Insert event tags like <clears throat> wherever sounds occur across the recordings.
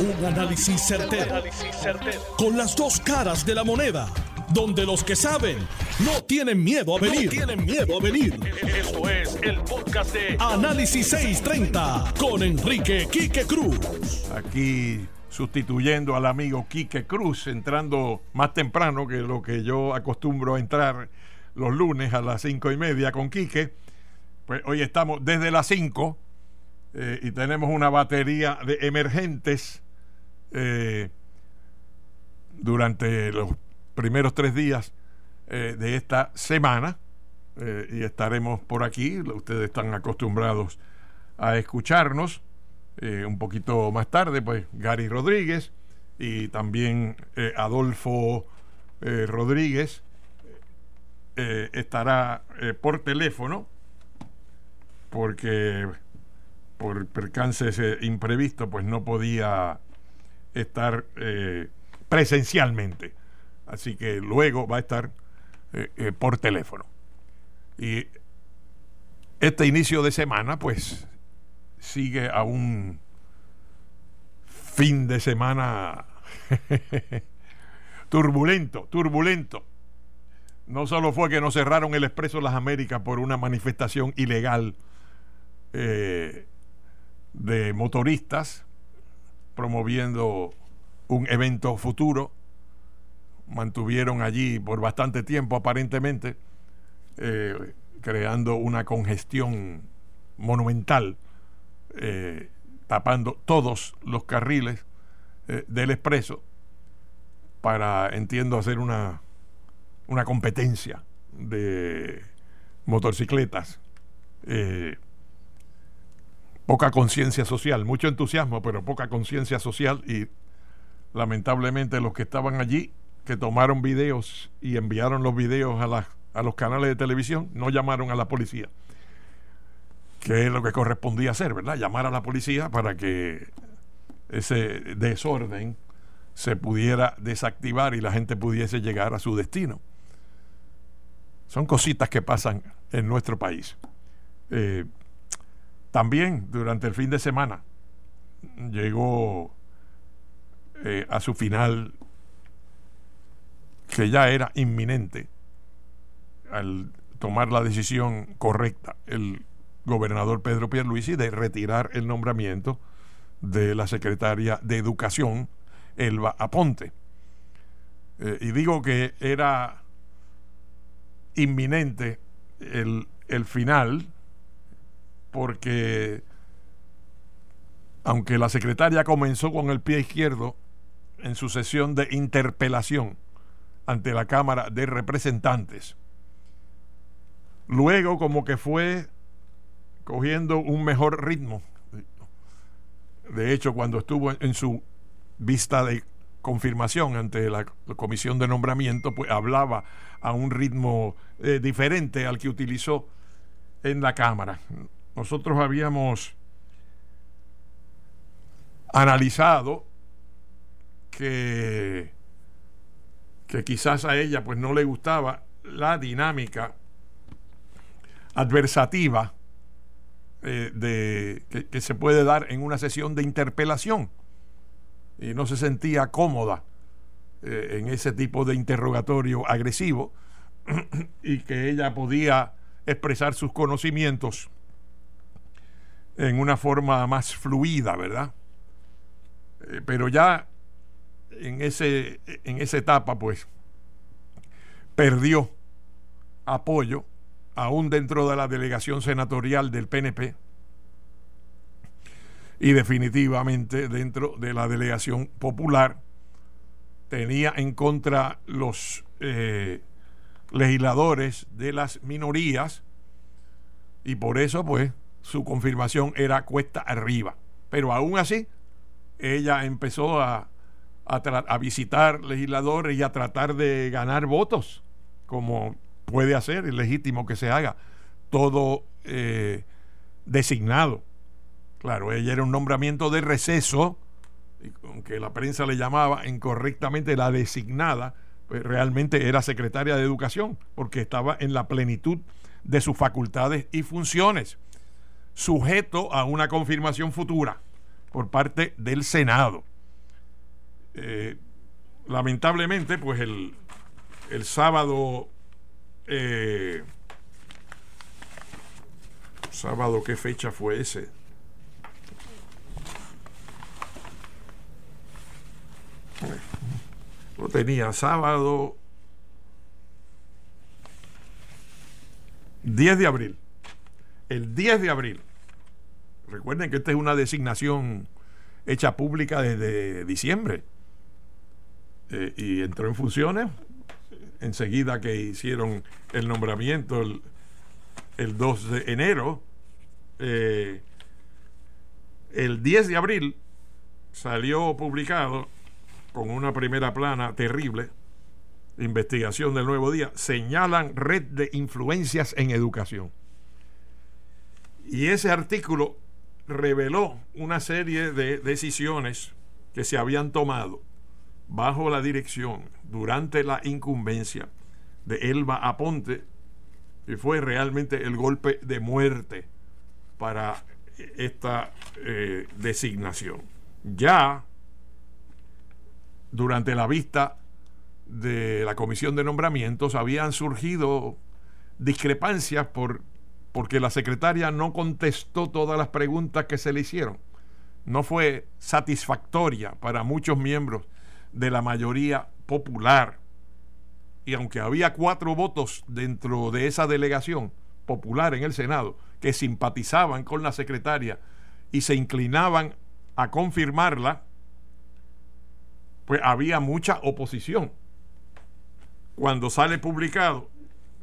Un análisis certero, Con las dos caras de la moneda. Donde los que saben no tienen miedo a venir. tienen miedo a venir. Esto es el podcast de Análisis 630 con Enrique Quique Cruz. Aquí sustituyendo al amigo Quique Cruz, entrando más temprano que lo que yo acostumbro a entrar los lunes a las cinco y media con Quique. Pues hoy estamos desde las 5 eh, y tenemos una batería de emergentes eh, durante los primeros tres días eh, de esta semana eh, y estaremos por aquí. Ustedes están acostumbrados a escucharnos. un poquito más tarde, pues Gary Rodríguez y también Adolfo Rodríguez estará por teléfono porque por percances imprevisto pues no podía estar eh, presencialmente. Así que luego va a estar eh, eh, por teléfono. Y este inicio de semana, pues, sigue a un fin de semana <laughs> turbulento, turbulento. No solo fue que nos cerraron el Expreso Las Américas por una manifestación ilegal de motoristas, promoviendo un evento futuro. Mantuvieron allí por bastante tiempo aparentemente, eh, creando una congestión monumental, eh, tapando todos los carriles eh, del expreso para, entiendo, hacer una, una competencia de motocicletas poca conciencia social, mucho entusiasmo, pero poca conciencia social y lamentablemente los que estaban allí, que tomaron videos y enviaron los videos a, a los canales de televisión, no llamaron a la policía, que es lo que correspondía hacer, ¿verdad? Llamar a la policía para que ese desorden se pudiera desactivar y la gente pudiese llegar a su destino. Son cositas que pasan en nuestro país. Eh, también durante el fin de semana llegó eh, a su final que ya era inminente al tomar la decisión correcta el gobernador Pedro Pierluisi de retirar el nombramiento de la secretaria de Educación, Elba Aponte. Eh, y digo que era inminente el, el final porque aunque la secretaria comenzó con el pie izquierdo en su sesión de interpelación ante la Cámara de Representantes, luego como que fue cogiendo un mejor ritmo. De hecho, cuando estuvo en su vista de confirmación ante la comisión de nombramiento, pues hablaba a un ritmo eh, diferente al que utilizó en la Cámara nosotros habíamos analizado que, que quizás a ella pues no le gustaba la dinámica adversativa eh, de, que, se puede dar en una sesión de interpelación. Y no se sentía cómoda eh, en ese tipo de interrogatorio agresivo <clears throat> y que ella podía expresar sus conocimientos en una forma más fluida, ¿verdad? Eh, pero ya en, ese, en esa etapa, pues, perdió apoyo, aún dentro de la delegación senatorial del PNP y definitivamente dentro de la delegación popular, tenía en contra los eh, legisladores de las minorías y por eso, pues, su confirmación era cuesta arriba. Pero aún así, ella empezó a, a, visitar legisladores y a tratar de ganar votos, como puede hacer, es legítimo que se haga, todo eh, designado. Claro, ella era un nombramiento de receso, aunque la prensa le llamaba incorrectamente la designada, pues realmente era secretaria de Educación, porque estaba en la plenitud de sus facultades y funciones sujeto a una confirmación futura por parte del Senado. Eh, lamentablemente, pues el, el sábado, eh, sábado, ¿qué fecha fue ese? Lo tenía sábado 10 de abril. El 10 de abril. Recuerden que esta es una designación hecha pública desde diciembre. Eh, y entró en funciones enseguida que hicieron el nombramiento el, 2 de enero. Eh, el 10 de abril salió publicado con una primera plana terrible, investigación del nuevo día, señalan red de influencias en educación. Y ese artículo reveló una serie de decisiones que se habían tomado bajo la dirección durante la incumbencia de Elba Aponte, y fue realmente el golpe de muerte para esta eh, designación. Ya durante la vista de la comisión de nombramientos habían surgido discrepancias por, porque la secretaria no contestó todas las preguntas que se le hicieron. No fue satisfactoria para muchos miembros de la mayoría popular. Y aunque había cuatro votos dentro de esa delegación popular en el Senado que simpatizaban con la secretaria y se inclinaban a confirmarla, pues había mucha oposición. Cuando sale publicado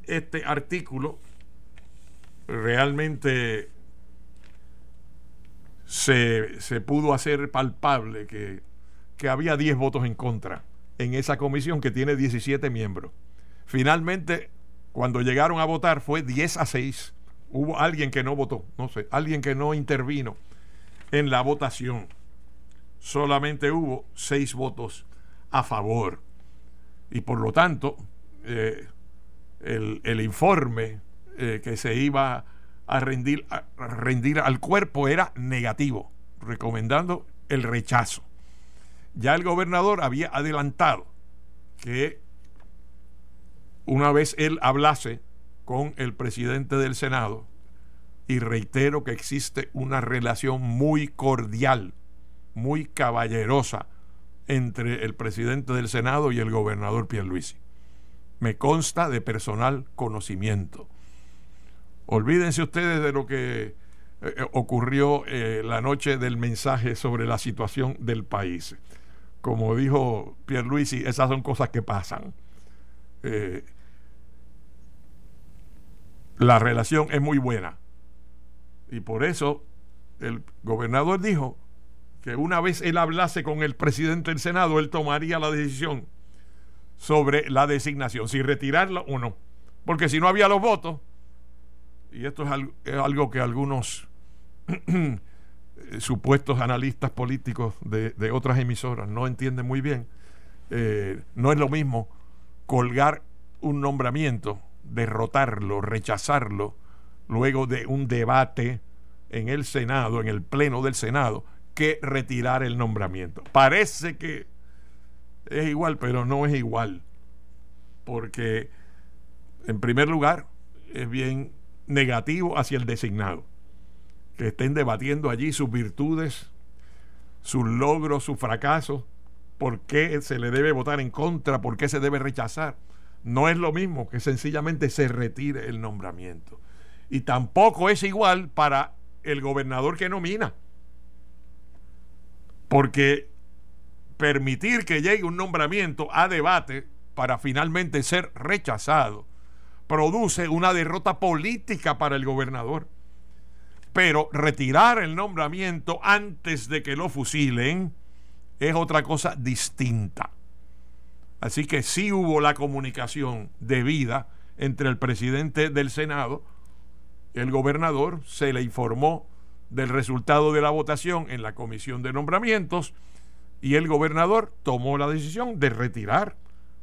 este artículo, realmente se, pudo hacer palpable que, que había 10 votos en contra en esa comisión que tiene 17 miembros. Finalmente, cuando llegaron a votar fue 10 a 6. Hubo alguien que no votó, no sé, alguien que no intervino en la votación solamente hubo seis votos a favor. Y por lo tanto, eh, el, informe eh, que se iba a rendir, a rendir al cuerpo era negativo, recomendando el rechazo. Ya el gobernador había adelantado que una vez él hablase con el presidente del Senado, y reitero que existe una relación muy cordial muy caballerosa entre el presidente del Senado y el gobernador Pierluisi. Me consta de personal conocimiento. Olvídense ustedes de lo que eh, eh, ocurrió eh, la noche del mensaje sobre la situación del país. Como dijo Pierluisi, esas son cosas que pasan. la relación es muy buena. Y por eso el gobernador dijo, que una vez él hablase con el presidente del Senado, él tomaría la decisión sobre la designación, si retirarla o no. Porque si no había los votos, y esto es algo, que algunos <clears throat> supuestos analistas políticos de, otras emisoras no entienden muy bien, eh, no es lo mismo colgar un nombramiento, derrotarlo, rechazarlo, luego de un debate en el Senado, en el Pleno del Senado, que retirar el nombramiento. Parece que es igual, pero no es igual. Porque, en primer lugar, es bien negativo hacia el designado. Que estén debatiendo allí sus virtudes, sus logros, sus fracasos, por qué se le debe votar en contra, por qué se debe rechazar. No es lo mismo que sencillamente se retire el nombramiento. Y tampoco es igual para el gobernador que nomina porque permitir que llegue un nombramiento a debate para finalmente ser rechazado produce una derrota política para el gobernador. Pero retirar el nombramiento antes de que lo fusilen es otra cosa distinta. Así que sí hubo la comunicación debida entre el presidente del Senado el gobernador, se le informó del resultado de la votación en la comisión de nombramientos y el gobernador tomó la decisión de retirar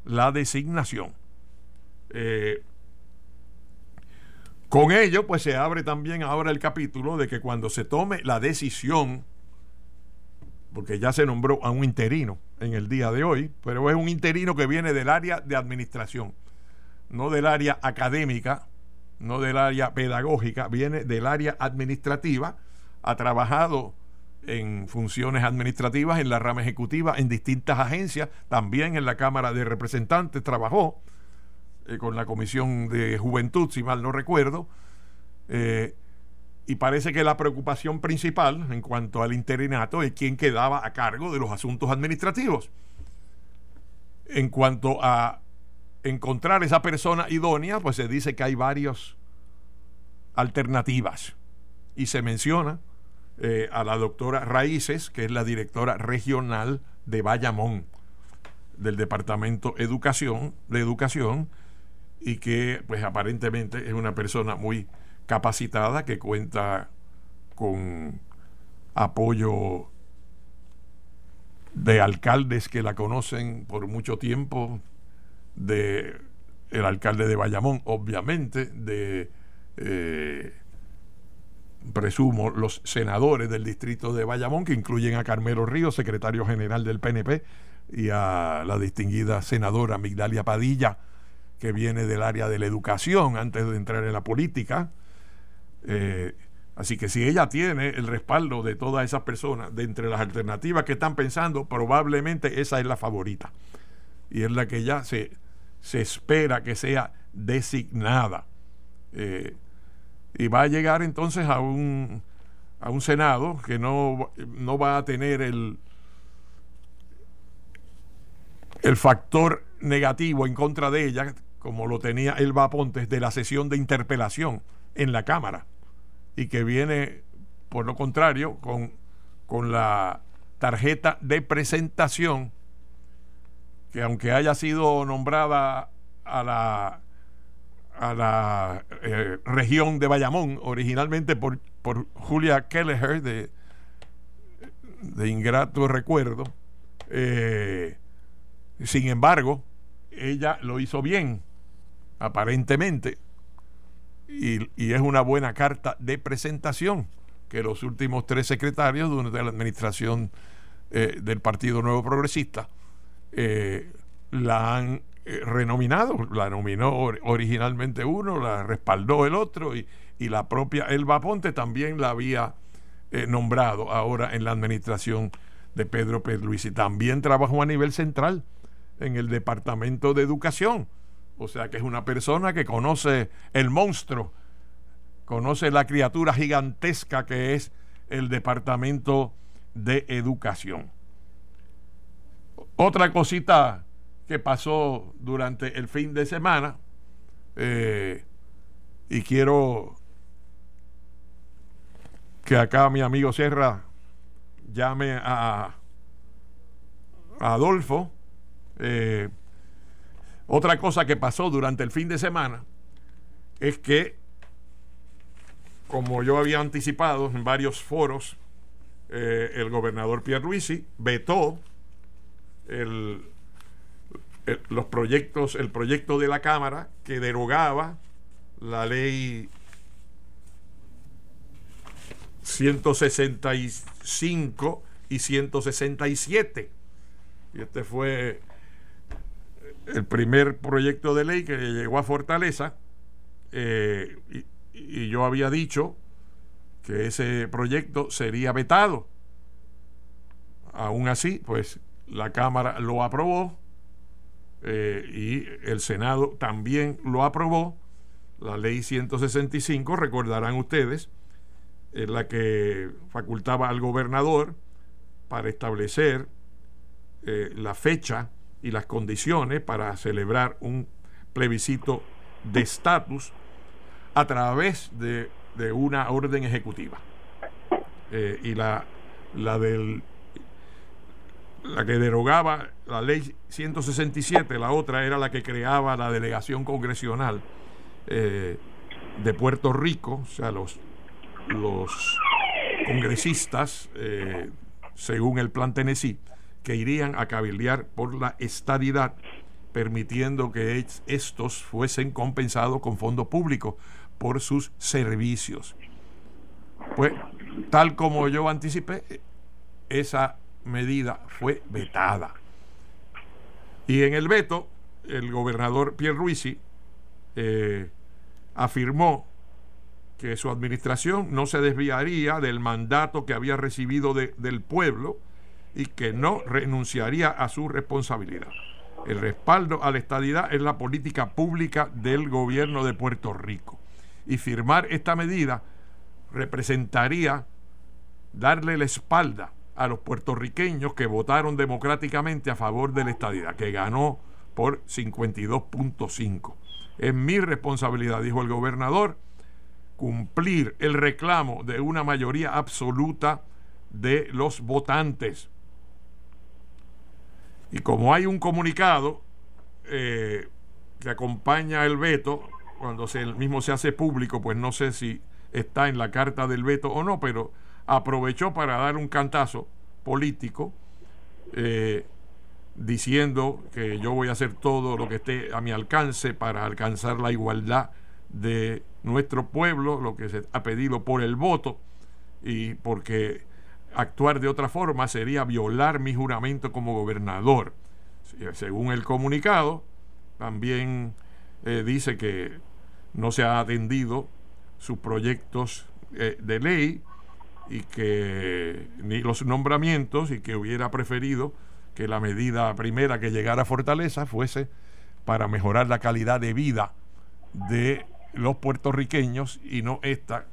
la designación. Eh, con ello, pues se abre también ahora el capítulo de que cuando se tome la decisión, porque ya se nombró a un interino en el día de hoy, pero es un interino que viene del área de administración, no del área académica, no del área pedagógica, viene del área administrativa, ha trabajado en funciones administrativas en la rama ejecutiva, en distintas agencias, también en la Cámara de Representantes trabajó eh, con la Comisión de Juventud, si mal no recuerdo, eh, y parece que la preocupación principal en cuanto al interinato es quién quedaba a cargo de los asuntos administrativos. En cuanto a encontrar esa persona idónea, pues se dice que hay varias alternativas y se menciona eh, a la doctora Raíces, que es la directora regional de Bayamón del Departamento Educación, de Educación y que pues aparentemente es una persona muy capacitada que cuenta con apoyo de alcaldes que la conocen por mucho tiempo, de el alcalde de Bayamón, obviamente, de eh, presumo los senadores del distrito de Bayamón, que incluyen a Carmelo Ríos, secretario general del PNP, y a la distinguida senadora Migdalia Padilla, que viene del área de la educación antes de entrar en la política. Eh, así que si ella tiene el respaldo de todas esas personas, de entre las alternativas que están pensando, probablemente esa es la favorita. Y es la que ya se, se espera que sea designada. Eh, y va a llegar entonces a un, a un Senado que no, no va a tener el, el factor negativo en contra de ella, como lo tenía Elba Pontes, de la sesión de interpelación en la Cámara, y que viene, por lo contrario, con, con la tarjeta de presentación, que aunque haya sido nombrada a la a la eh, región de Bayamón, originalmente por, por Julia Kelleher, de, de ingrato recuerdo. Eh, sin embargo, ella lo hizo bien, aparentemente, y, es una buena carta de presentación que los últimos tres secretarios durante la administración eh, del Partido Nuevo Progresista la han eh, renominado. La nominó originalmente uno, la respaldó el otro y, la propia Elba Ponte también la había eh, nombrado ahora en la administración de Pedro y También trabajó a nivel central en el Departamento de Educación. O sea que es una persona que conoce el monstruo, conoce la criatura gigantesca que es el Departamento de Educación. Otra cosita que pasó durante el fin de semana eh, y quiero que acá mi amigo Serra llame a, Adolfo. Eh, otra cosa que pasó durante el fin de semana es que, como yo había anticipado en varios foros, eh, el gobernador Pierluisi vetó el, los proyectos, el proyecto de la Cámara que derogaba la ley 165 y 167. Y este fue el primer proyecto de ley que llegó a Fortaleza. Eh, y, yo había dicho que ese proyecto sería vetado. Aún así, pues la Cámara lo aprobó eh, y el Senado también lo aprobó. La ley 165, recordarán ustedes, es la que facultaba al gobernador para establecer eh, la fecha y las condiciones para celebrar un plebiscito de estatus a través de, una orden ejecutiva. Eh, y la, la del la que derogaba la ley 167, la otra era la que creaba la delegación congresional eh, de Puerto Rico, o sea, los, los congresistas, eh, según el plan Tennessee, que irían a cabildear por la estadidad, permitiendo que estos fuesen compensados con fondos públicos por sus servicios. Pues, tal como yo anticipé, esa medida fue vetada. Y en el veto, el gobernador Pierre Ruisi eh, afirmó que su administración no se desviaría del mandato que había recibido del pueblo y que no renunciaría a su responsabilidad. El respaldo a la estadidad es la política pública del gobierno de Puerto Rico. Y firmar esta medida representaría darle la espalda a los puertorriqueños que votaron democráticamente a favor de la estadidad, que ganó por 52.5. Es mi responsabilidad, dijo el gobernador, cumplir el reclamo de una mayoría absoluta de los votantes. Y como hay un comunicado eh, que acompaña el veto, cuando el mismo se hace público, pues no sé si está en la carta del veto o no, pero aprovechó para dar un cantazo político eh, diciendo que yo voy a hacer todo lo que esté a mi alcance para alcanzar la igualdad de nuestro pueblo, lo que se ha pedido por el voto, y porque actuar de otra forma sería violar mi juramento como gobernador. Según el comunicado, también eh, dice que no se ha atendido sus proyectos eh, de ley y que ni los nombramientos y que hubiera preferido que la medida primera que llegara a Fortaleza fuese para mejorar la calidad de vida de los puertorriqueños y no esta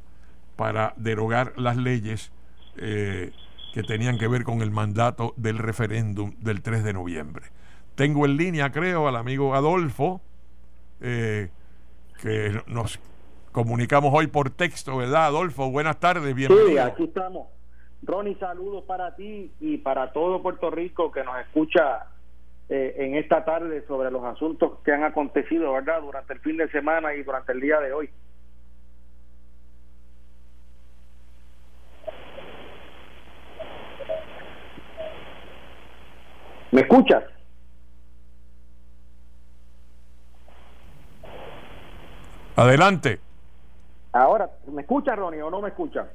para derogar las leyes eh, que tenían que ver con el mandato del referéndum del 3 de noviembre. Tengo en línea, creo, al amigo Adolfo, eh, que nos comunicamos hoy por texto, ¿verdad, Adolfo? Buenas tardes, bienvenido. Sí, aquí estamos. Ronnie, saludos para ti y para todo Puerto Rico que nos escucha eh, en esta tarde sobre los asuntos que han acontecido, ¿verdad?, durante el fin de semana y durante el día de hoy. ¿Me escuchas? Adelante. Ahora, ¿me escucha Ronnie o no me escucha?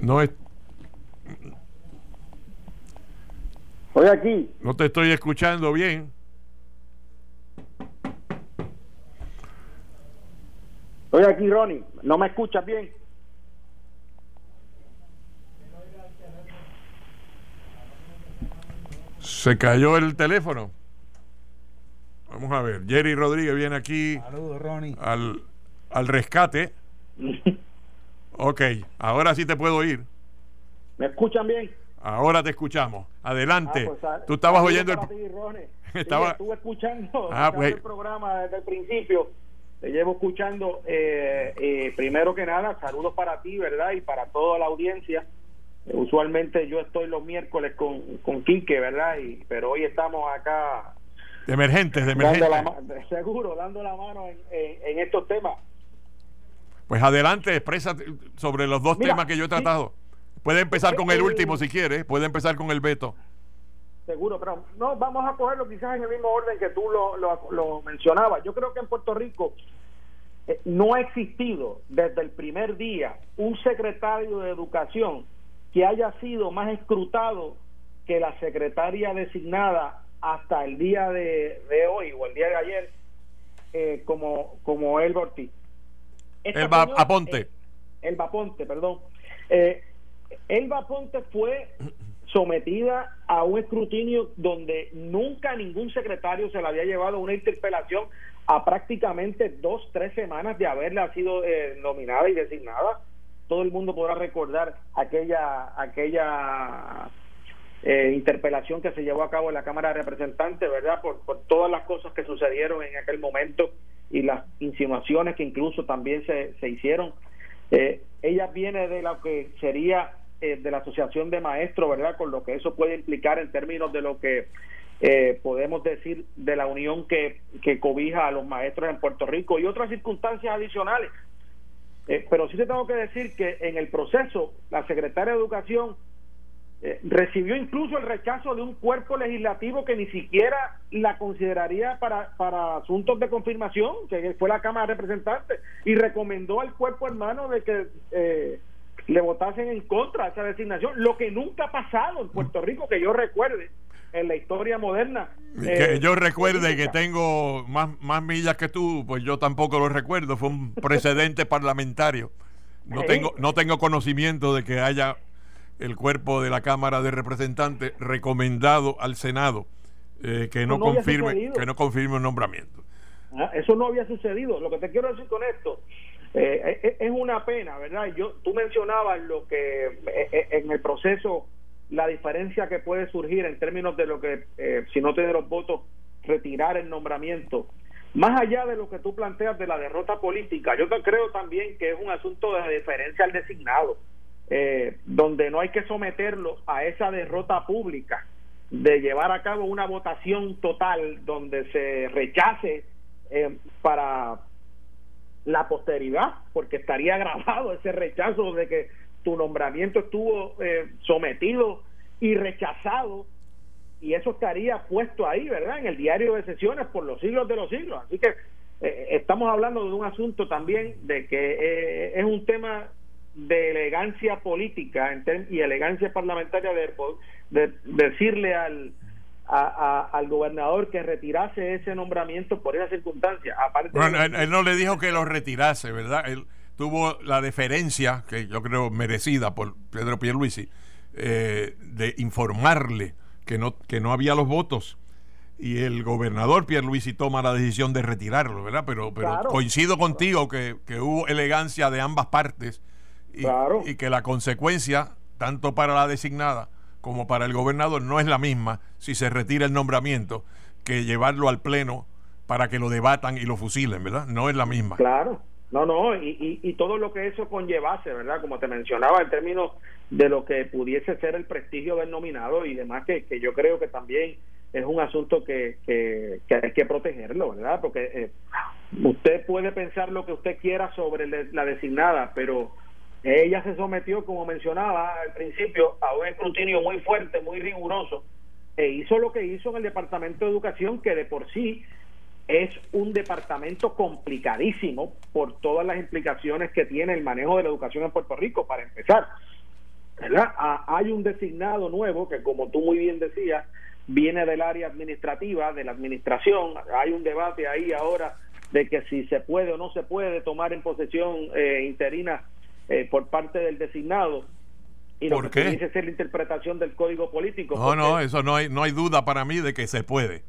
No es. Estoy aquí. No te estoy escuchando bien. Estoy aquí, Ronnie. ¿No me escuchas bien? Se cayó el teléfono. Vamos a ver. Jerry Rodríguez viene aquí. Saludos, Ronnie. Al, al rescate. <laughs> ok, ahora sí te puedo oír. ¿Me escuchan bien? Ahora te escuchamos. Adelante. Ah, pues, Tú estabas oyendo el. <laughs> Estaba... estuve escuchando ah, pues... el programa desde el principio. Te llevo escuchando. Eh, eh, primero que nada, saludos para ti, ¿verdad? Y para toda la audiencia. Eh, usualmente yo estoy los miércoles con, con Quique, ¿verdad? Y, pero hoy estamos acá. De emergentes, de emergentes. seguro, dando la mano en, en estos temas. Pues adelante, expresa sobre los dos temas que yo he tratado. puede empezar con el último si quiere, puede empezar con el veto. Seguro, pero no, vamos a cogerlo quizás en el mismo orden que tú lo, lo, mencionabas. Yo creo que en Puerto Rico eh, no ha existido desde el primer día un secretario de educación que haya sido más escrutado que la secretaria designada hasta el día de, hoy o el día de ayer eh, como, como el Ortiz Elba Aponte. Elba Aponte, perdón. Eh, Elba Aponte fue sometida a un escrutinio donde nunca ningún secretario se le había llevado una interpelación a prácticamente dos, tres semanas de haberla sido eh, nominada y designada. Todo el mundo podrá recordar aquella, aquella eh, interpelación que se llevó a cabo en la Cámara de Representantes, ¿verdad? Por, todas las cosas que sucedieron en aquel momento y las insinuaciones que incluso también se, se hicieron. Eh, ella viene de lo que sería eh, de la Asociación de Maestros, ¿verdad? Con lo que eso puede implicar en términos de lo que eh, podemos decir de la unión que, que cobija a los maestros en Puerto Rico y otras circunstancias adicionales. Pero sí te tengo que decir que en el proceso la secretaria de Educación eh, recibió incluso el rechazo de un cuerpo legislativo que ni siquiera la consideraría para, para asuntos de confirmación, que fue la Cámara de Representantes, y recomendó al cuerpo hermano de que eh, le votasen en contra de esa designación, lo que nunca ha pasado en Puerto Rico, que yo recuerde. En la historia moderna. que eh, yo recuerde que tengo más, más millas que tú, pues yo tampoco lo recuerdo. Fue un precedente <laughs> parlamentario. No tengo, no tengo conocimiento de que haya el cuerpo de la Cámara de Representantes recomendado al Senado eh, que no, confirme que no confirme un nombramiento. Ah, eso no había sucedido. Lo que te quiero decir con esto eh, eh, es una pena, ¿verdad? Yo tú mencionabas lo que en el proceso la diferencia que puede surgir en términos de lo que si no tiene los votos retirar el nombramiento. Más allá de lo que tú planteas de la derrota política, yo creo también que es un asunto de diferencia al designado eh, donde no hay que someterlo a esa derrota pública de llevar a cabo una votación total donde se rechace eh, para la posteridad, porque estaría <laughs> grabado ese rechazo de que tu nombramiento estuvo eh, sometido y rechazado y eso estaría puesto ahí, ¿verdad? En el diario de sesiones por los siglos de los siglos. Así que estamos hablando de un asunto también de que es un tema de elegancia política y elegancia parlamentaria de, decirle al, al gobernador que retirase ese nombramiento por esa circunstancia. Aparte él, no le dijo que lo retirase, ¿verdad? Él tuvo la deferencia, que yo creo merecida por Pedro Pierluisi, eh, de informarle que no, que no había los votos y el gobernador Pierluisi toma la decisión de retirarlo, ¿verdad? Pero, pero coincido contigo que, que, hubo elegancia de ambas partes y, que la consecuencia, tanto para la designada como para el gobernador, no es la misma si se retira el nombramiento que llevarlo al Pleno para que lo debatan y lo fusilen, ¿verdad? No es la misma. Claro, no, no, y, y, todo lo que eso conllevase, ¿verdad? Como te mencionaba, en términos de lo que pudiese ser el prestigio del nominado y demás, que, que yo creo que también es un asunto que, que, hay que protegerlo, ¿verdad? Porque eh, usted puede pensar lo que usted quiera sobre la designada, pero ella se sometió, como mencionaba al principio, a un escrutinio muy fuerte, muy riguroso, e hizo lo que hizo en el Departamento de Educación, que de por sí es un departamento complicadísimo por todas las implicaciones que tiene el manejo de la educación en Puerto Rico, para empezar. ¿verdad? hay un designado nuevo que, como tú muy bien decías, viene del área administrativa, de la administración. Hay un debate ahí ahora de que si se puede o no se puede tomar en posesión eh, interina eh, por parte del designado y lo que dice ser la interpretación del código político. No, no, eso no hay, no hay duda para mí de que se puede.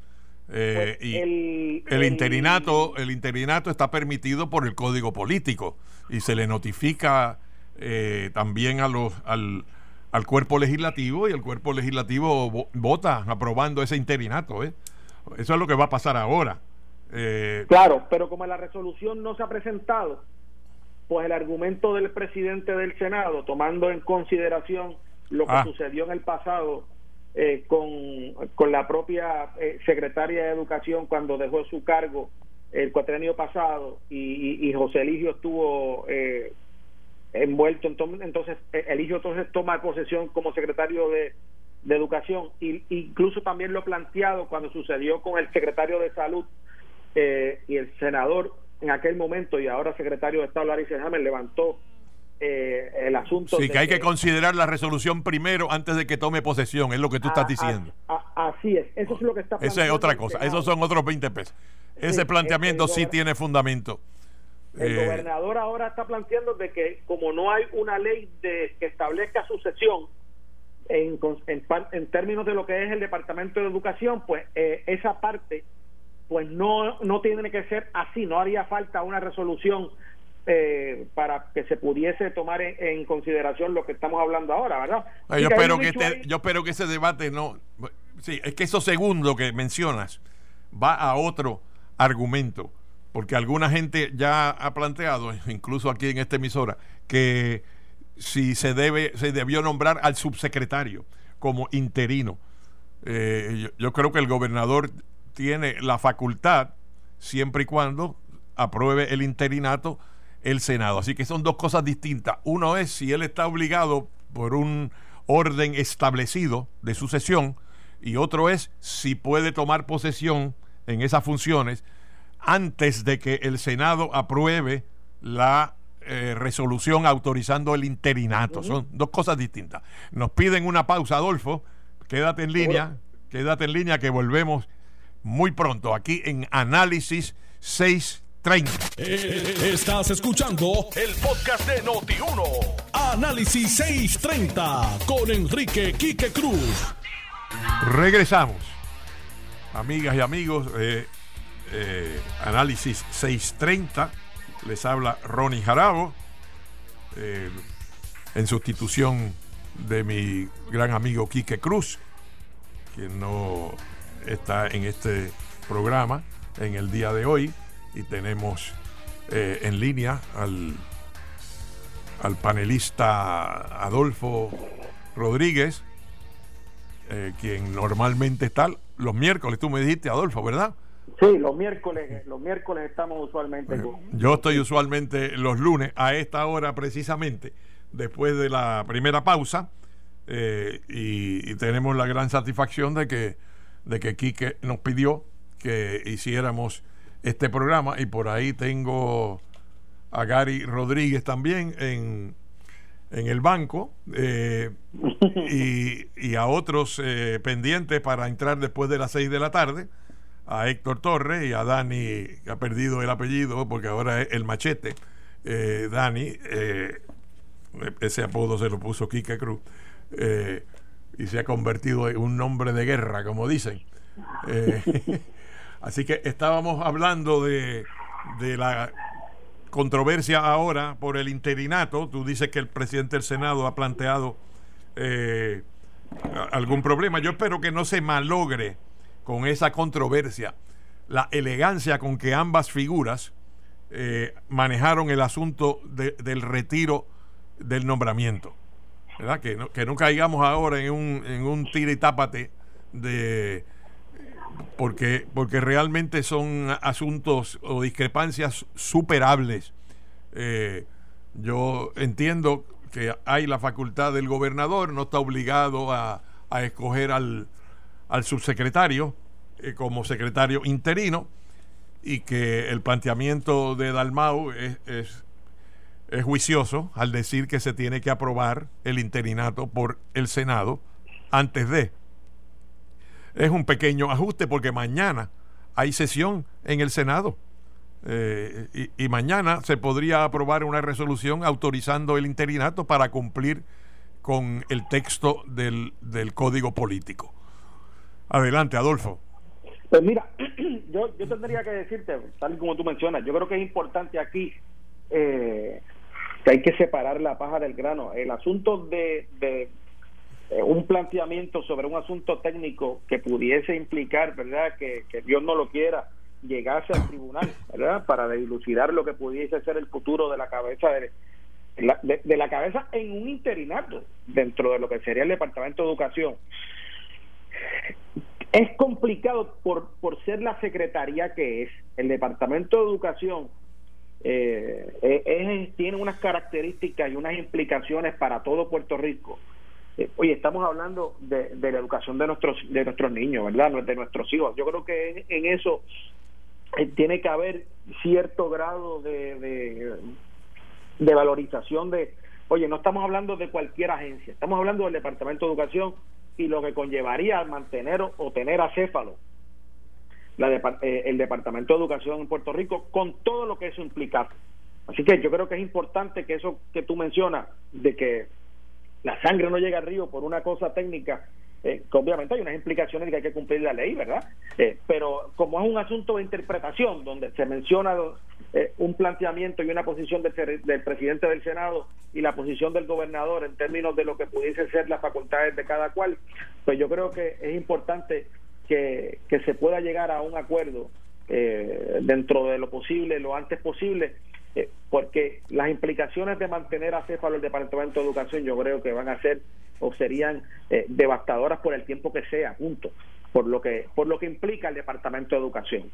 Eh, pues y el, interinato el interinato está permitido por el código político y se le notifica eh, también a los al, al, cuerpo legislativo y el cuerpo legislativo vota aprobando ese interinato eso es lo que va a pasar ahora claro pero como la resolución no se ha presentado pues el argumento del presidente del Senado, tomando en consideración lo que ah. sucedió en el pasado eh, con, la propia eh, secretaria de Educación cuando dejó su cargo el cuatrenio pasado y, José Eligio estuvo eh, envuelto, entonces, entonces Eligio entonces toma posesión como secretario de, de Educación, y, incluso también lo planteado cuando sucedió con el secretario de Salud y el senador en aquel momento y ahora secretario de Estado Larry Hammer levantó eh, el asunto. Sí, que hay que, considerar la resolución primero antes de que tome posesión, es lo que tú estás diciendo. así es, eso es lo que está Esa es otra cosa, esos son otros 20 pesos. Ese planteamiento sí tiene fundamento. El eh, gobernador ahora está planteando de que como no hay una ley de, que establezca sucesión en, en, en, términos de lo que es el Departamento de Educación, pues eh, esa parte pues no, no tiene que ser así, no haría falta una resolución eh, para que se pudiese tomar en, consideración lo que estamos hablando ahora, ¿verdad? yo, espero que este, yo espero que ese debate no... Sí, es que eso segundo que mencionas va a otro argumento, porque alguna gente ya ha planteado, incluso aquí en esta emisora, que si se debe, se debió nombrar al subsecretario como interino. Eh, yo, creo que el gobernador tiene la facultad siempre y cuando apruebe el interinato el Senado. Así que son dos cosas distintas. Uno es si él está obligado por un orden establecido de sucesión y otro es si puede tomar posesión en esas funciones antes de que el Senado apruebe la eh, resolución autorizando el interinato. Son dos cosas distintas. Nos piden una pausa, Adolfo. Quédate en línea, quédate en línea que volvemos muy pronto aquí en Análisis 6 30. Eh, estás escuchando el podcast de Noti1. Análisis 630 con Enrique Quique Cruz. Regresamos. Amigas y amigos, eh, eh, Análisis 630. Les habla Ronnie Jarabo. En sustitución de mi gran amigo Quique Cruz, que no está en este programa en el día de hoy y tenemos eh, en línea al, al panelista Adolfo Rodríguez, eh, quien normalmente está los miércoles, tú me dijiste, Adolfo, ¿verdad? Sí, los miércoles, los miércoles estamos usualmente. Yo estoy usualmente los lunes a esta hora precisamente, después de la primera pausa, eh, y, tenemos la gran satisfacción de que, de que Quique nos pidió que hiciéramos este programa y por ahí tengo a Gary Rodríguez también en, en el banco eh, y, a otros eh, pendientes para entrar después de las seis de la tarde, a Héctor Torres y a Dani, que ha perdido el apellido porque ahora es el machete. Dani, ese apodo se lo puso Quique Cruz. Eh, y se ha convertido en un nombre de guerra, como dicen. <laughs> Eh, así que estábamos hablando de, de la controversia ahora por el interinato. Tú dices que el presidente del Senado ha planteado eh, algún problema. Yo espero que no se malogre con esa controversia la elegancia con que ambas figuras manejaron el asunto del retiro del nombramiento. Que, no, que no caigamos ahora en un, en un tira y tápate de porque, porque realmente son asuntos o discrepancias superables. Eh, yo entiendo que hay la facultad del gobernador, no está obligado a, escoger al, al subsecretario eh, como secretario interino y que el planteamiento de Dalmau es es juicioso al decir que se tiene que aprobar el interinato por el Senado antes de. Es un pequeño ajuste porque mañana hay sesión en el Senado. Eh, y, mañana se podría aprobar una resolución autorizando el interinato para cumplir con el texto del, del código político. Adelante, Adolfo. Pues mira, <clears throat> yo, yo tendría que decirte, tal y como tú mencionas, yo creo que es importante aquí eh, que hay que separar la paja del grano. El asunto de, un planteamiento sobre un asunto técnico que pudiese implicar, ¿verdad?, que, Dios no lo quiera, llegase al tribunal, ¿verdad?, para dilucidar lo que pudiese ser el futuro de la cabeza de, la, de, la cabeza en un interinato dentro de lo que sería el Departamento de Educación. Es complicado por, por ser la secretaría que es. El Departamento de Educación eh, tiene unas características y unas implicaciones para todo Puerto Rico. Eh, oye, estamos hablando de, la educación de nuestros de nuestros niños, ¿verdad? De nuestros hijos. Yo creo que en, eso eh, tiene que haber cierto grado de, de, de valorización de, oye, no estamos hablando de cualquier agencia, estamos hablando del Departamento de Educación y lo que conllevaría mantener o tener acéfalo la eh, el Departamento de Educación en Puerto Rico con todo lo que eso implica. Así que yo creo que es importante que eso que tú mencionas, de que la sangre no llega al río por una cosa técnica, eh, obviamente hay unas implicaciones que hay que cumplir la ley, ¿verdad? Eh, pero como es un asunto de interpretación, donde se menciona un planteamiento y una posición del, del, presidente del Senado y la posición del gobernador en términos de lo que pudiesen ser las facultades de cada cual, pues yo creo que es importante que, se pueda llegar a un acuerdo eh, dentro de lo posible, lo antes posible, eh, porque las implicaciones de mantener a para el Departamento de Educación yo creo que van a ser o serían eh, devastadoras por el tiempo que sea, punto, por lo que, por lo que implica el Departamento de Educación.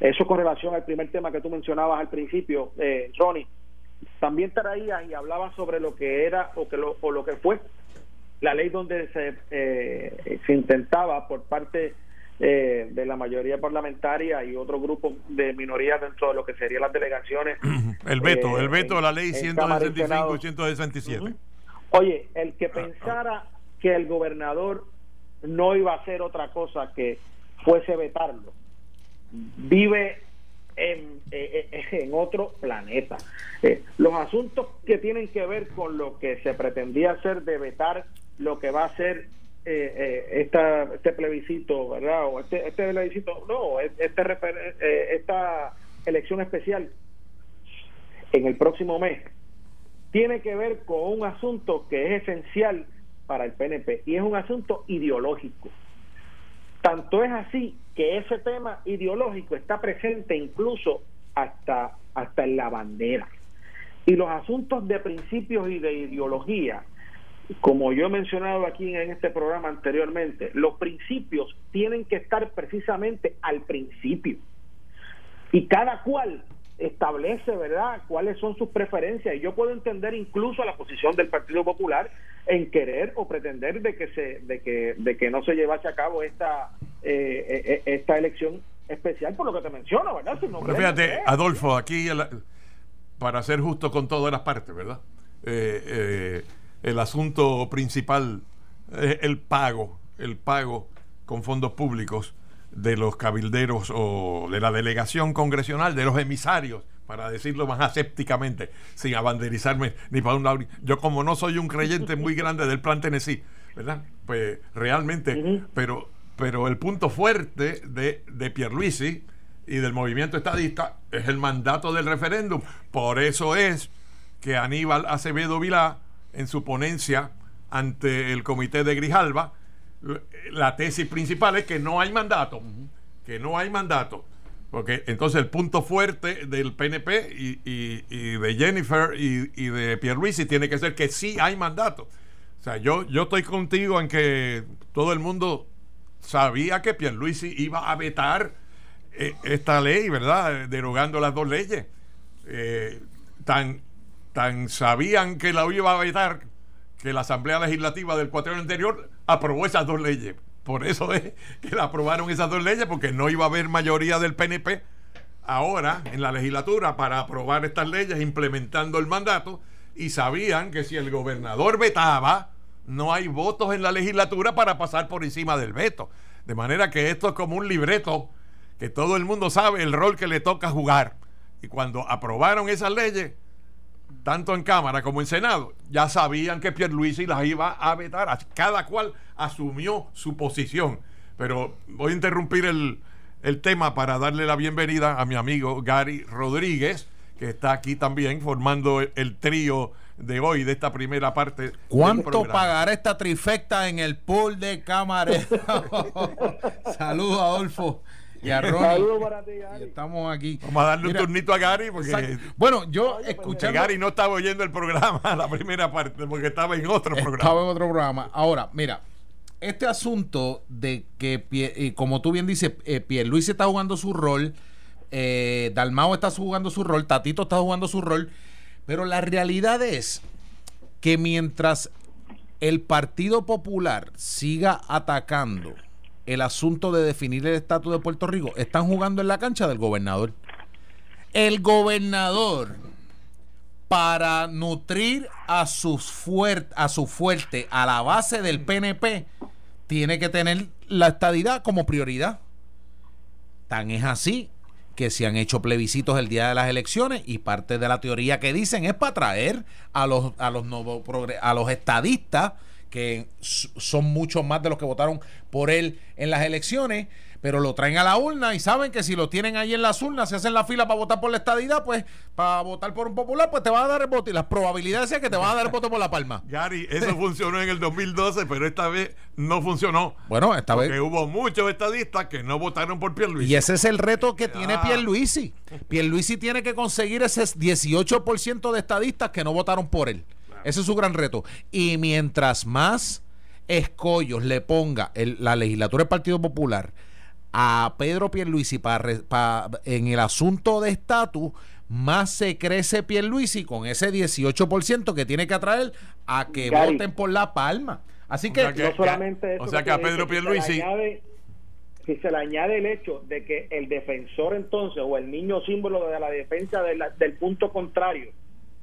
Eso con relación al primer tema que tú mencionabas al principio, eh, Ronnie, también traías y hablabas sobre lo que era o, que lo, o lo que fue la ley donde se, se intentaba por parte eh, de la mayoría parlamentaria y otro grupo de minorías dentro de lo que serían las delegaciones. <clears throat> El veto, el veto de la ley 165 y 167. Oye, el que pensara que el gobernador no iba a ser otra cosa que fuese vetarlo. Vive en, eh, eh, en otro planeta. los asuntos que tienen que ver con lo que se pretendía hacer de vetar lo que va a ser esta, este plebiscito, ¿verdad? O este, este plebiscito, no, este, esta elección especial en el próximo mes tiene que ver con un asunto que es esencial para el PNP y es un asunto ideológico. Tanto es así que ese tema ideológico está presente incluso hasta, hasta en la bandera. Y los asuntos de principios y de ideología, como yo he mencionado aquí en este programa anteriormente, los principios tienen que estar precisamente al principio. Y cada cual establece, ¿verdad?, cuáles son sus preferencias. Y yo puedo entender incluso la posición del Partido Popular en querer o pretender de que se de que de que no se llevase a cabo esta eh, eh, eh, esta elección especial por lo que te menciono, ¿verdad? fíjate, Adolfo, aquí para ser justo con todas las partes, ¿verdad? El asunto principal es el pago, el pago con fondos públicos de los cabilderos o de la delegación congresional, de los emisarios, para decirlo más asépticamente, sin abanderizarme ni para un lado. Yo como no soy un creyente muy grande del plan Tennessee, ¿verdad? Pues realmente, pero, pero el punto fuerte de, de Pierluisi y del movimiento estadista es el mandato del referéndum. Por eso es que Aníbal Acevedo Vilá, en su ponencia ante el comité de Grijalba, la tesis principal es que no hay mandato, que no hay mandato. Porque entonces el punto fuerte del PNP y, de Jennifer y, y de Pierluisi tiene que ser que sí hay mandato. O sea, yo, yo estoy contigo en que todo el mundo sabía que Pierluisi iba a vetar eh, esta ley, ¿verdad? Derogando las dos leyes. Eh, tan, tan sabían que la iba a vetar que la Asamblea Legislativa del cuatrienio anterior aprobó esas dos leyes. Por eso es que la aprobaron esas dos leyes, porque no iba a haber mayoría del PNP ahora en la legislatura para aprobar estas leyes implementando el mandato y sabían que si el gobernador vetaba, no hay votos en la legislatura para pasar por encima del veto. De manera que esto es como un libreto que todo el mundo sabe el rol que le toca jugar. Y cuando aprobaron esas leyes, tanto en Cámara como en Senado, ya sabían que Pierluisi las iba a vetar. Cada cual asumió su posición. Pero voy a interrumpir el, tema para darle la bienvenida a mi amigo Gary Rodríguez, que está aquí también formando el, trío de hoy, de esta primera parte. ¿Cuánto pagará esta trifecta en el pool de cámara? <laughs> Saludos, Adolfo y a estamos aquí. Vamos a darle un turnito a Gary porque. Bueno, yo escuché Gary no estaba oyendo el programa, <laughs> la primera parte, porque estaba en otro programa. Estaba en otro programa. Ahora, mira, este asunto de que, como tú bien dices, eh, Luis está jugando su rol, eh, Dalmao está jugando su rol, Tatito está jugando su rol, pero la realidad es que mientras el Partido Popular siga atacando el asunto de definir el estatus de Puerto Rico, están jugando en la cancha del gobernador. El gobernador, para nutrir a, sus a su fuerte, a la base del PNP, tiene que tener la estadidad como prioridad. Tan es así que se han hecho plebiscitos el día de las elecciones y parte de la teoría que dicen es para traer a los, a los, a los estadistas que son muchos más de los que votaron por él en las elecciones, pero lo traen a la urna y saben que si lo tienen ahí en las urnas, se hacen la fila para votar por la estadidad, pues para votar por un popular, pues te van a dar el voto. Y las probabilidades es que te van a dar el voto por la palma. <laughs> Gary, eso funcionó en el 2012, pero esta vez no funcionó. Bueno, esta vez. Porque hubo muchos estadistas que no votaron por Pierluisi. Y ese es el reto que tiene ah. Pierluisi. Pierluisi tiene que conseguir ese 18% de estadistas que no votaron por él. Ese es su gran reto. Y mientras más escollos le ponga la legislatura del Partido Popular a Pedro Pierluisi para, en el asunto de estatus, más se crece Pierluisi con ese 18% que tiene que atraer a que voten por la palma. Así que, no solamente o sea que a Pedro Pierluisi si se le añade el hecho de que el defensor entonces o el niño símbolo de la defensa del punto contrario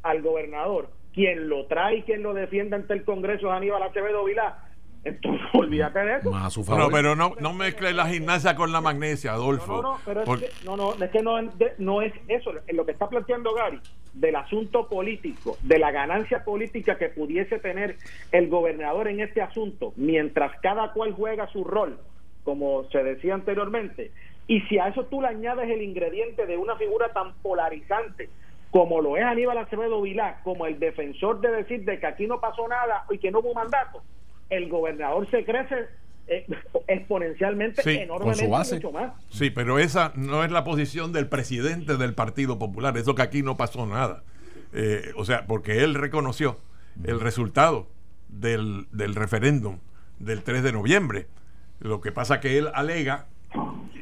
al gobernador quien lo trae y quien lo defiende ante el Congreso es Aníbal Acevedo Vilá, entonces <laughs> olvídate de eso. Más a su No, pero no, no mezcle la gimnasia con la magnesia, Adolfo. No, no, no, pero Porque- es que, no, no, es que no, es de- no es eso. En lo que está planteando Gary, del asunto político, de la ganancia política que pudiese tener el gobernador en este asunto, mientras cada cual juega su rol, como se decía anteriormente, y si a eso tú le añades el ingrediente de una figura tan polarizante como lo es Aníbal Acevedo Vilá, como el defensor de decir de que aquí no pasó nada y que no hubo mandato, el gobernador se crece eh, <laughs> exponencialmente, Sí, enormemente con su base. mucho más. Sí, pero esa no es la posición del presidente del Partido Popular. Eso que aquí no pasó nada. Eh, o sea, porque él reconoció el resultado del, del referéndum del 3 de noviembre. Lo que pasa que él alega,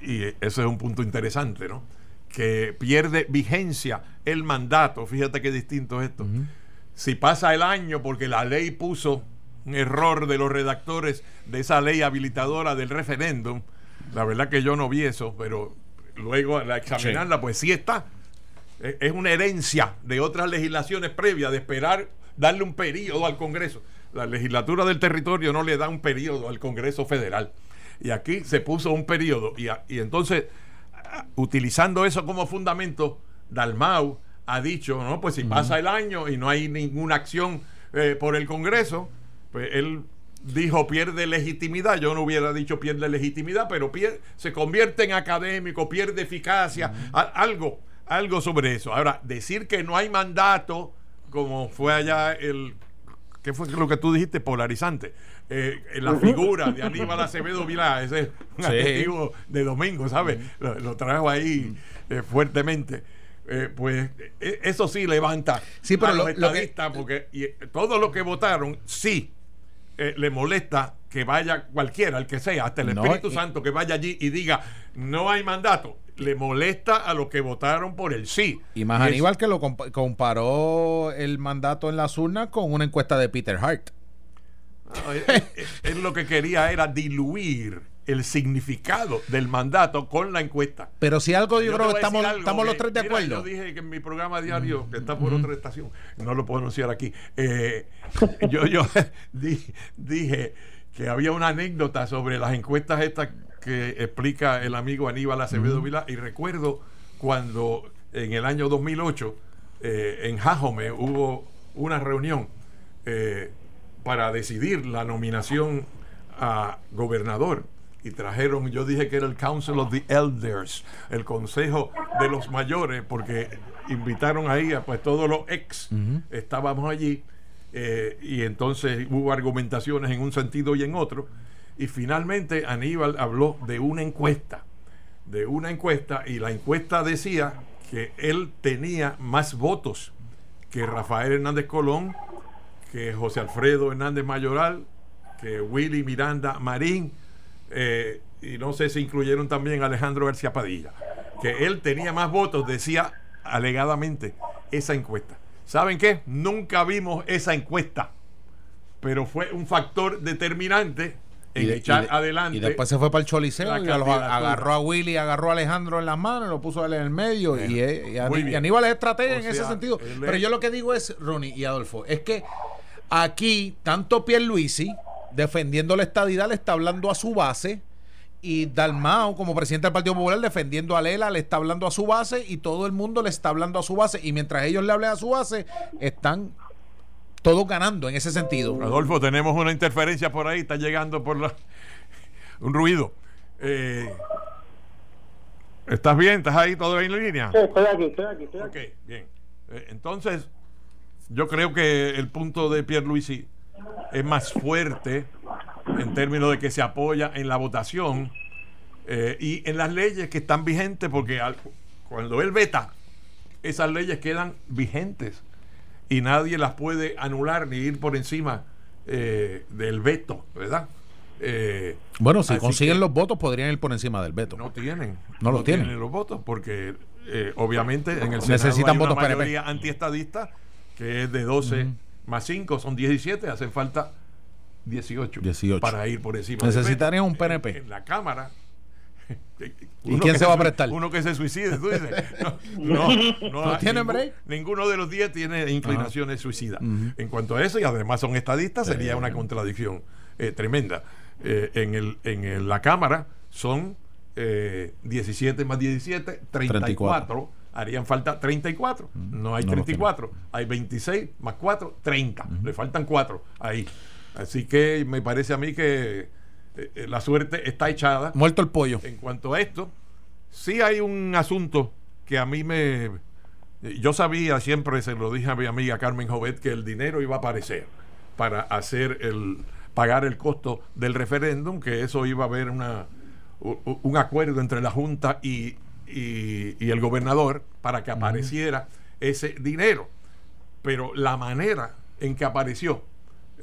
y eso es un punto interesante, ¿no? Que pierde vigencia el mandato. Fíjate qué distinto es esto. Si pasa el año porque la ley puso un error de los redactores de esa ley habilitadora del referéndum, la verdad que yo no vi eso, pero luego al examinarla, pues sí está. Es es una herencia de otras legislaciones previas de esperar darle un periodo al Congreso. La legislatura del territorio no le da un periodo al Congreso federal. Y aquí se puso un periodo. Y, entonces, utilizando eso como fundamento, Dalmau ha dicho, no, pues si pasa el año y no hay ninguna acción eh, por el Congreso, pues él dijo pierde legitimidad. Yo no hubiera dicho pierde legitimidad, pero pier- se convierte en académico, pierde eficacia, a- algo, algo sobre eso. Ahora, decir que no hay mandato, como fue allá el ¿Qué fue lo que tú dijiste? Polarizante. Eh, la figura de Aníbal Acevedo Vilá, ese es un Sí. adjetivo de domingo, ¿sabes? Lo, lo trajo ahí eh, fuertemente. Eh, pues eh, eso sí levanta Sí, pero a los lo- lo que- estadistas, porque y, todos los que votaron, sí, eh, le molesta que vaya cualquiera, el que sea, hasta el No, Espíritu y- Santo que vaya allí y diga, no hay mandato. Le molesta a los que votaron por el sí. Y más Aníbal que lo compa- comparó el mandato en las urnas con una encuesta de Peter Hart. No, él, él- él lo que quería era diluir el significado del mandato con la encuesta. Pero si algo yo, creo que estamos, los tres de mira, acuerdo. Yo dije que en mi programa diario, que está por otra estación, no lo puedo anunciar aquí, eh, yo, yo <laughs> di- dije que había una anécdota sobre las encuestas estas que explica el amigo Aníbal Acevedo Vilá, y recuerdo cuando en el año 2008 eh, en Jajome hubo una reunión eh, para decidir la nominación a gobernador. Y trajeron, yo dije que era el Council of the Elders, el Consejo de los Mayores, porque invitaron ahí a pues todos los ex, estábamos allí, eh, y entonces hubo argumentaciones en un sentido y en otro, y finalmente Aníbal habló de una encuesta, de una encuesta, y la encuesta decía que él tenía más votos que Rafael Hernández Colón, que José Alfredo Hernández Mayoral, que Willy Miranda Marín, eh, y no sé si incluyeron también a Alejandro García Padilla, que él tenía más votos, decía alegadamente esa encuesta. ¿Saben qué? Nunca vimos esa encuesta, pero fue un factor determinante en de- echar y de- adelante. Y después se fue para el Choliseo la y los- agarró a Willy, agarró a Alejandro en las manos lo puso él en el medio. Bueno, y, eh, y y. Aníbal es estratega O en ese sentido. Pero yo lo que digo es, Ronnie y Adolfo, es que aquí tanto Pierluisi defendiendo la estadidad le está hablando a su base y Dalmao como presidente del Partido Popular defendiendo a Lela le está hablando a su base y todo el mundo le está hablando a su base y mientras ellos le hablen a su base están todos ganando en ese sentido. Adolfo, tenemos una interferencia por ahí, está llegando por la <laughs> un ruido. Eh, ¿Estás bien? ¿Estás ahí todo en línea? Sí, estoy aquí, estoy aquí, estoy aquí. Ok, bien. Eh, entonces, yo creo que el punto de Pierluisi es más fuerte en términos de que se apoya en la votación eh, y en las leyes que están vigentes, porque al- cuando él veta, esas leyes quedan vigentes y nadie las puede anular ni ir por encima eh, del veto, ¿verdad? Eh, Bueno, si consiguen los votos podrían ir por encima del veto. No tienen. No lo tienen. los votos porque eh, obviamente en el Senado Necesitan hay una votos PNP. mayoría antiestadista que es de 12 más 5 son 17, hacen falta 18, 18. para ir por encima. Necesitarían un PNP. En, en la Cámara. <laughs> ¿Y quién se va a prestar? Uno que se suicide, tú dices. No, <laughs> no, ¿No tienen ningún- break? Ninguno de los 10 tiene inclinaciones suicidas. En cuanto a eso, y además son estadistas, sería una contradicción eh, tremenda. Eh, en, el, en la Cámara son 17 más 17, 34. Harían falta 34. Mm, no hay 34. Hay 26 más 4, 30. Le faltan 4 ahí. Así que me parece a mí que la suerte está echada. Muerto el pollo. En cuanto a esto, sí hay un asunto que a mí me yo sabía, siempre se lo dije a mi amiga Carmen Jovet, que el dinero iba a aparecer para hacer el pagar el costo del referéndum, que eso iba a haber una, un acuerdo entre la Junta y, y, el gobernador para que apareciera ese dinero. Pero la manera en que apareció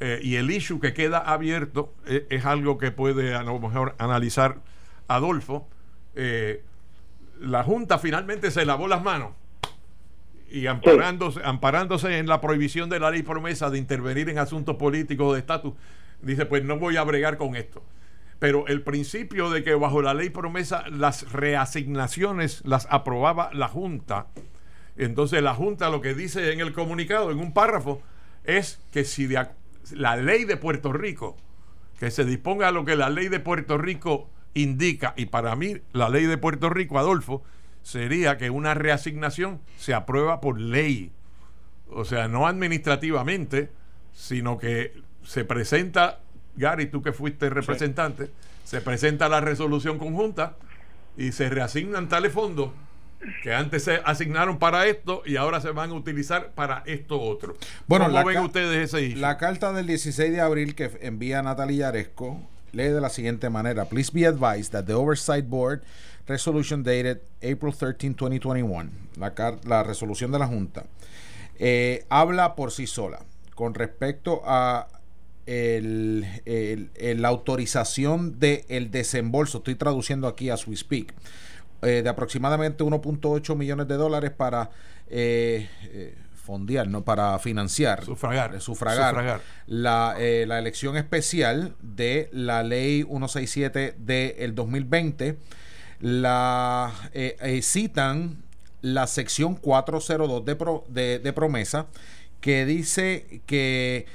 eh, y el issue que queda abierto eh, es algo que puede a lo mejor analizar Adolfo. Eh, la Junta finalmente se lavó las manos y amparándose, amparándose en la prohibición de la ley promesa de intervenir en asuntos políticos de estatus, dice, pues no voy a bregar con esto. Pero el principio de que bajo la ley promesa las reasignaciones las aprobaba la Junta, entonces la Junta lo que dice en el comunicado, en un párrafo, es que si la ley de Puerto Rico, que se disponga a lo que la ley de Puerto Rico indica, y para mí la ley de Puerto Rico, Adolfo, sería que una reasignación se aprueba por ley. O sea, no administrativamente, sino que se presenta, Gary, tú que fuiste representante, se presenta la resolución conjunta y se reasignan tales fondos que antes se asignaron para esto y ahora se van a utilizar para esto otro. Bueno, ¿Cómo ven ustedes ese La carta del 16 de abril que envía Natalia Yaresco lee de la siguiente manera: Please be advised that the Oversight Board Resolution dated April 13, 2021, la, la resolución de la Junta, eh, habla por sí sola con respecto a el, la autorización del desembolso, estoy traduciendo aquí a we speak, eh, de aproximadamente 1.8 millones de dólares para eh, fondear, no para financiar, sufragar, sufragar, La, la, elección especial de la ley 167 del 2020 la eh, eh, citan la sección 402 de, de, promesa que dice que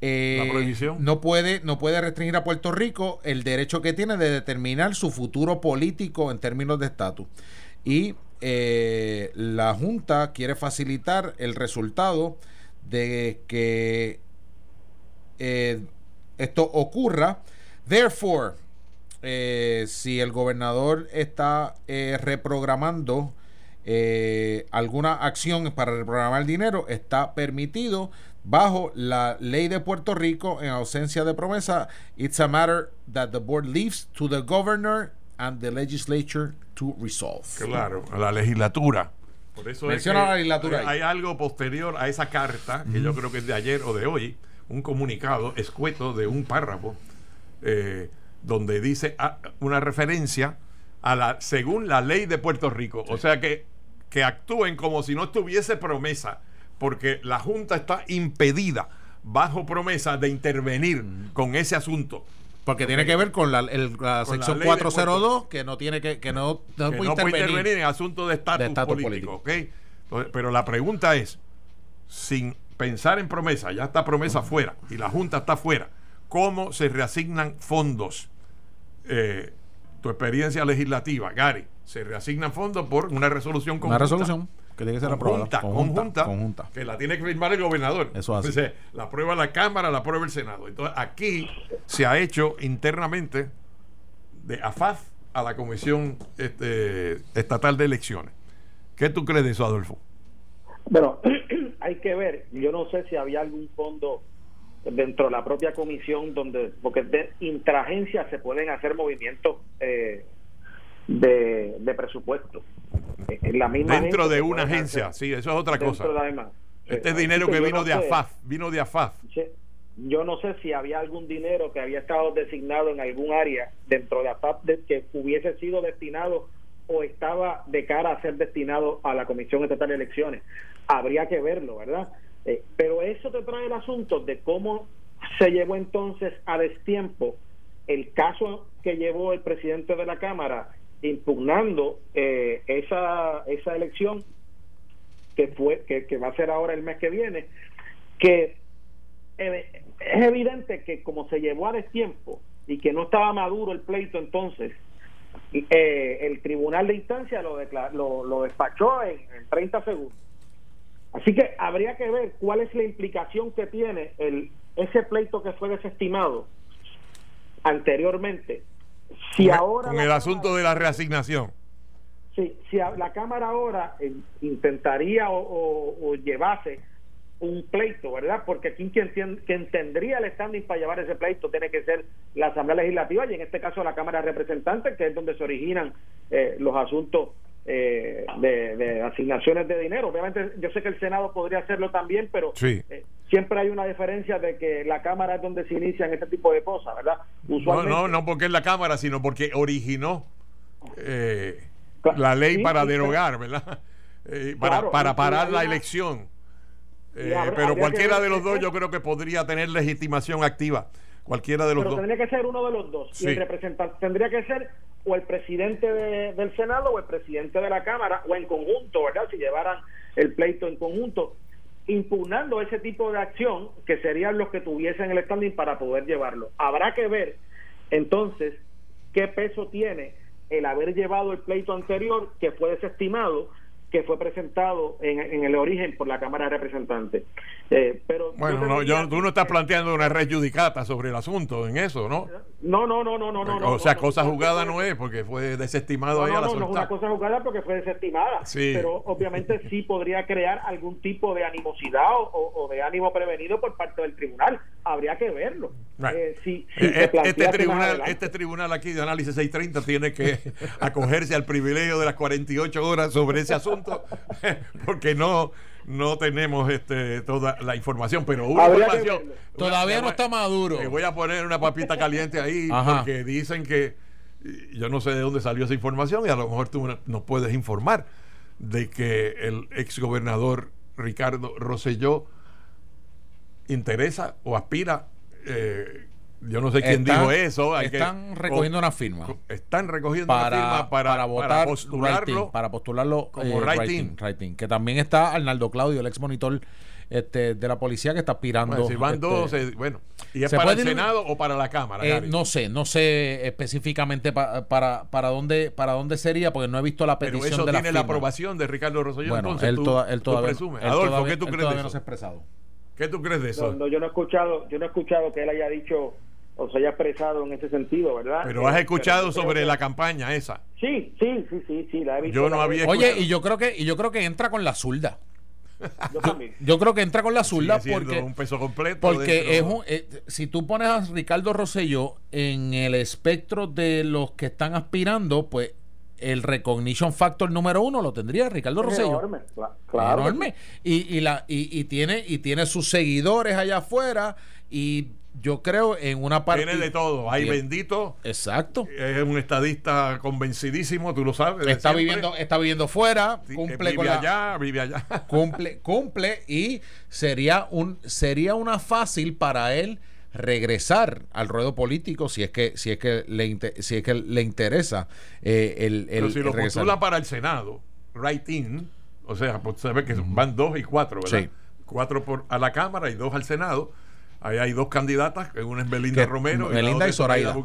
eh, no puede no puede restringir a Puerto Rico el derecho que tiene de determinar su futuro político en términos de estatus. Y la junta quiere facilitar el resultado de que esto ocurra. Therefore eh, si el gobernador está eh, reprogramando eh, alguna acción para reprogramar el dinero, está permitido bajo la ley de Puerto Rico en ausencia de promesa. It's a matter that the board leaves to the governor and the legislature to resolve. Claro, a la legislatura. Por eso Menciona la legislatura. Hay, algo posterior a esa carta, que yo creo que es de ayer o de hoy, un comunicado escueto de un párrafo. Eh, donde dice una referencia a la según la ley de Puerto Rico. O sea que, que actúen como si no estuviese promesa, porque la Junta está impedida bajo promesa de intervenir con ese asunto. Porque tiene que ver con la, sección 402, que no tiene que, que no, puede, intervenir. en asuntos de estatus político. Pero la pregunta es, sin pensar en promesa, ya está promesa fuera y la Junta está fuera, ¿cómo se reasignan fondos? Eh, tu experiencia legislativa, Gary, se reasignan fondos por una resolución conjunta. Una resolución que tiene que ser aprobada. Conjunta, conjunta, que la tiene que firmar el gobernador. Eso hace. la aprueba la Cámara, la aprueba el Senado. Entonces, aquí se ha hecho internamente de AFAF a la Comisión este, Estatal de Elecciones. ¿Qué tú crees de eso, Adolfo? Bueno, <clears throat> hay que ver. Yo no sé si había algún fondo dentro de la propia comisión donde porque de intragencia se pueden hacer movimientos eh, de, presupuesto. En la misma dentro de una agencia sí eso es otra cosa. este es dinero que, vino de AFAF vino de AFAF. Yo no sé si había algún dinero que había estado designado en algún área dentro de AFAF que hubiese sido destinado o estaba de cara a ser destinado a la Comisión Estatal de Elecciones. Habría que verlo verdad eh, pero eso te trae el asunto de cómo se llevó entonces a destiempo el caso que llevó el presidente de la Cámara impugnando eh, esa, esa elección que fue que, va a ser ahora el mes que viene que eh, es evidente que como se llevó a tiempo y que no estaba maduro el pleito entonces, eh, el tribunal de instancia lo, lo, lo despachó en, 30 segundos. Así que habría que ver cuál es la implicación que tiene el, ese pleito que fue desestimado anteriormente. Si con, ahora con el asunto de la reasignación. Sí, si la Cámara ahora eh, intentaría o, llevase un pleito, ¿verdad? Porque aquí quien, quien tendría el standing para llevar ese pleito tiene que ser la Asamblea Legislativa y en este caso la Cámara de Representantes, que es donde se originan eh, los asuntos eh, de, asignaciones de dinero. Obviamente yo sé que el Senado podría hacerlo también, pero eh, siempre hay una diferencia de que la Cámara es donde se inician este tipo de cosas, ¿verdad? no, no, no porque es la Cámara, sino porque originó la ley para derogar, ¿verdad? <laughs> para, para parar la elección eh, pero cualquiera de los dos yo creo que podría tener legitimación activa. Cualquiera de los pero dos. Tendría que ser uno de los dos. Y el representante tendría que ser o el presidente del Senado o el presidente de la Cámara o en conjunto, ¿verdad? Si llevaran el pleito en conjunto, impugnando ese tipo de acción que serían los que tuviesen el standing para poder llevarlo. Habrá que ver entonces qué peso tiene el haber llevado el pleito anterior que fue desestimado que fue presentado en, en, el origen por la Cámara de Representantes. Eh, pero bueno, no, yo, tú no estás planteando una red judicata sobre el asunto en eso, ¿no? No, no, no, no, no. no o sea, cosa jugada no es porque fue desestimado ahí a la No, no es una cosa jugada porque fue desestimada. Sí. Pero obviamente <laughs> sí podría crear algún tipo de animosidad o, de ánimo prevenido por parte del tribunal. Habría que verlo. Eh, si, eh, este, tribunal, este tribunal aquí de análisis 630 tiene que <laughs> acogerse al privilegio de las 48 horas sobre ese asunto <laughs> <laughs> porque no no tenemos este toda la información, pero una información. Todavía no está maduro. voy a poner una papita caliente ahí porque dicen que yo no sé de dónde salió esa información y a lo mejor tú nos puedes informar de que el ex gobernador Ricardo Rosselló interesa o aspira eh, yo no sé quién dijo eso. están recogiendo una firma. Están recogiendo para, una firma para, votar postularlo. para postularlo como eh, Que también está Arnaldo Claudio, el ex monitor este, de la policía que está aspirando. Bueno, si van este, dos, eh, bueno. ¿Y es para el Senado o para la Cámara? Eh, no sé, no sé específicamente para, para, dónde, para dónde sería, porque no he visto la petición Pero eso de tiene la, aprobación de Ricardo Rosselló. Bueno, entonces, él, toda, él todavía, Adolfo, ¿qué tú crees de eso? expresado. ¿Qué tú crees de eso? No, yo no he escuchado, yo no he escuchado que él haya dicho o se haya expresado en ese sentido, ¿verdad? Pero has eh, escuchado sobre la campaña esa. Sí, sí, sí, sí, sí, la he visto. Yo no había Oye, y yo creo que y yo creo que entra con la zurda. <laughs> Yo, también. yo, creo que entra con la zurda porque un peso completo porque es un, eh, si tú pones a Ricardo Rosselló en el espectro de los que están aspirando, pues el recognition factor número uno lo tendría Ricardo Rosselló. Enorme, claro. Enorme. Y, y, la, y, y, tiene, y tiene sus seguidores allá afuera y yo creo en una parte. Tiene de todo. Hay bendito. Exacto. Es un estadista convencidísimo, tú lo sabes. Está viviendo, está viviendo fuera. Cumple vive allá, vive allá. Cumple, cumple y sería un, sería una fácil para él regresar al ruedo político si es que si es que le si es que le interesa eh, el, Pero si lo postula para el Senado right in o sea pues se ve que van dos y cuatro verdad sí. cuatro por a la cámara y dos al Senado Ahí hay dos candidatas, una es Belinda Romero. Belinda y, Zoraida.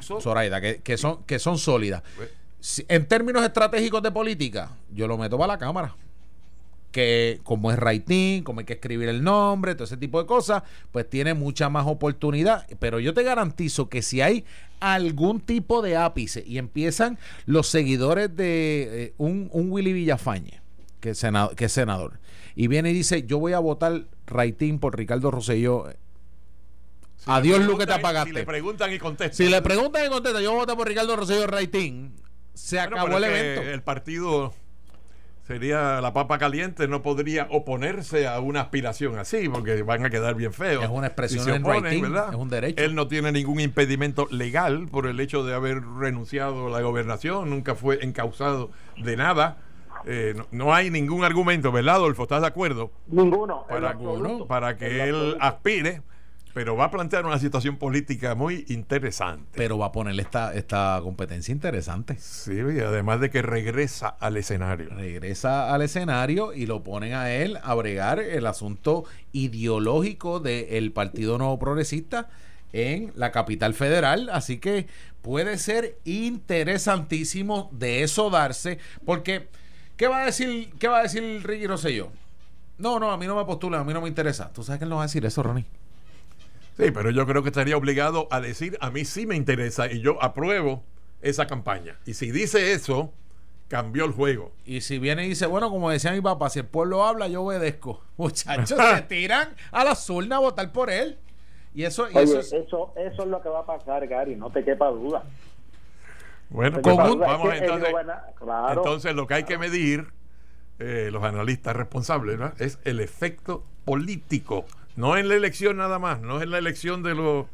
que, son, que son sólidas. Pues, en términos estratégicos de política, yo lo meto para la Cámara. Que como es writing, como hay que escribir el nombre, todo ese tipo de cosas, pues tiene mucha más oportunidad. Pero yo te garantizo que si hay algún tipo de ápice y empiezan los seguidores de eh, un, Willy Villafañe, que es, que es senador, y viene y dice, yo voy a votar writing por Ricardo Rosselló Adiós, Luque, te apagaste. Si le preguntan y contestan. Si le preguntan y contestan, yo voté por Ricardo Rosselló Raitín. Se acabó el evento. El partido sería la papa caliente, no podría oponerse a una aspiración así, porque van a quedar bien feos. Es una expresión en ¿verdad? Es un derecho. Él no tiene ningún impedimento legal por el hecho de haber renunciado a la gobernación, nunca fue encausado de nada. Eh, no, hay ningún argumento, ¿verdad, Adolfo? ¿Estás de acuerdo? Ninguno. Para, para que él aspire pero va a plantear una situación política muy interesante. Pero va a poner esta, esta competencia interesante. Sí, y además de que regresa al escenario. Regresa al escenario y lo ponen a él a bregar el asunto ideológico del Partido Nuevo Progresista en la capital federal. Así que puede ser interesantísimo de eso darse, porque ¿qué va a decir, qué va a decir Ricky Rosselló? No, no, a mí no me postulan, a mí no me interesa. ¿Tú sabes que él no va a decir eso, Ronnie? Sí, pero yo creo que estaría obligado a decir, a mí sí me interesa y yo apruebo esa campaña. Y si dice eso, cambió el juego. Y si viene y dice, bueno, como decía mi papá, si el pueblo habla, yo obedezco. <laughs> Muchachos, <laughs> se tiran a la urna a votar por él. Y eso, y eso, es... eso, eso es lo que va a pasar, Gary, no te quepa duda. Bueno, vamos entonces, entonces lo que hay que medir eh, los analistas responsables es el efecto político, no en la elección nada más, no es en la elección de los,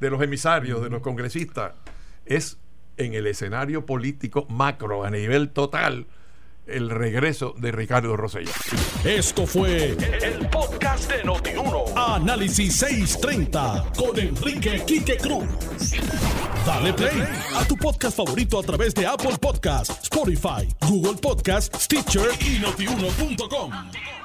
de los emisarios, de los congresistas, es en el escenario político macro, a nivel total, el regreso de Ricardo Rosselló. Esto fue el, podcast de Notiuno. Análisis 630 con Enrique Quique Cruz. Dale play a tu podcast favorito a través de Apple Podcasts, Spotify, Google Podcasts, Stitcher y notiuno.com.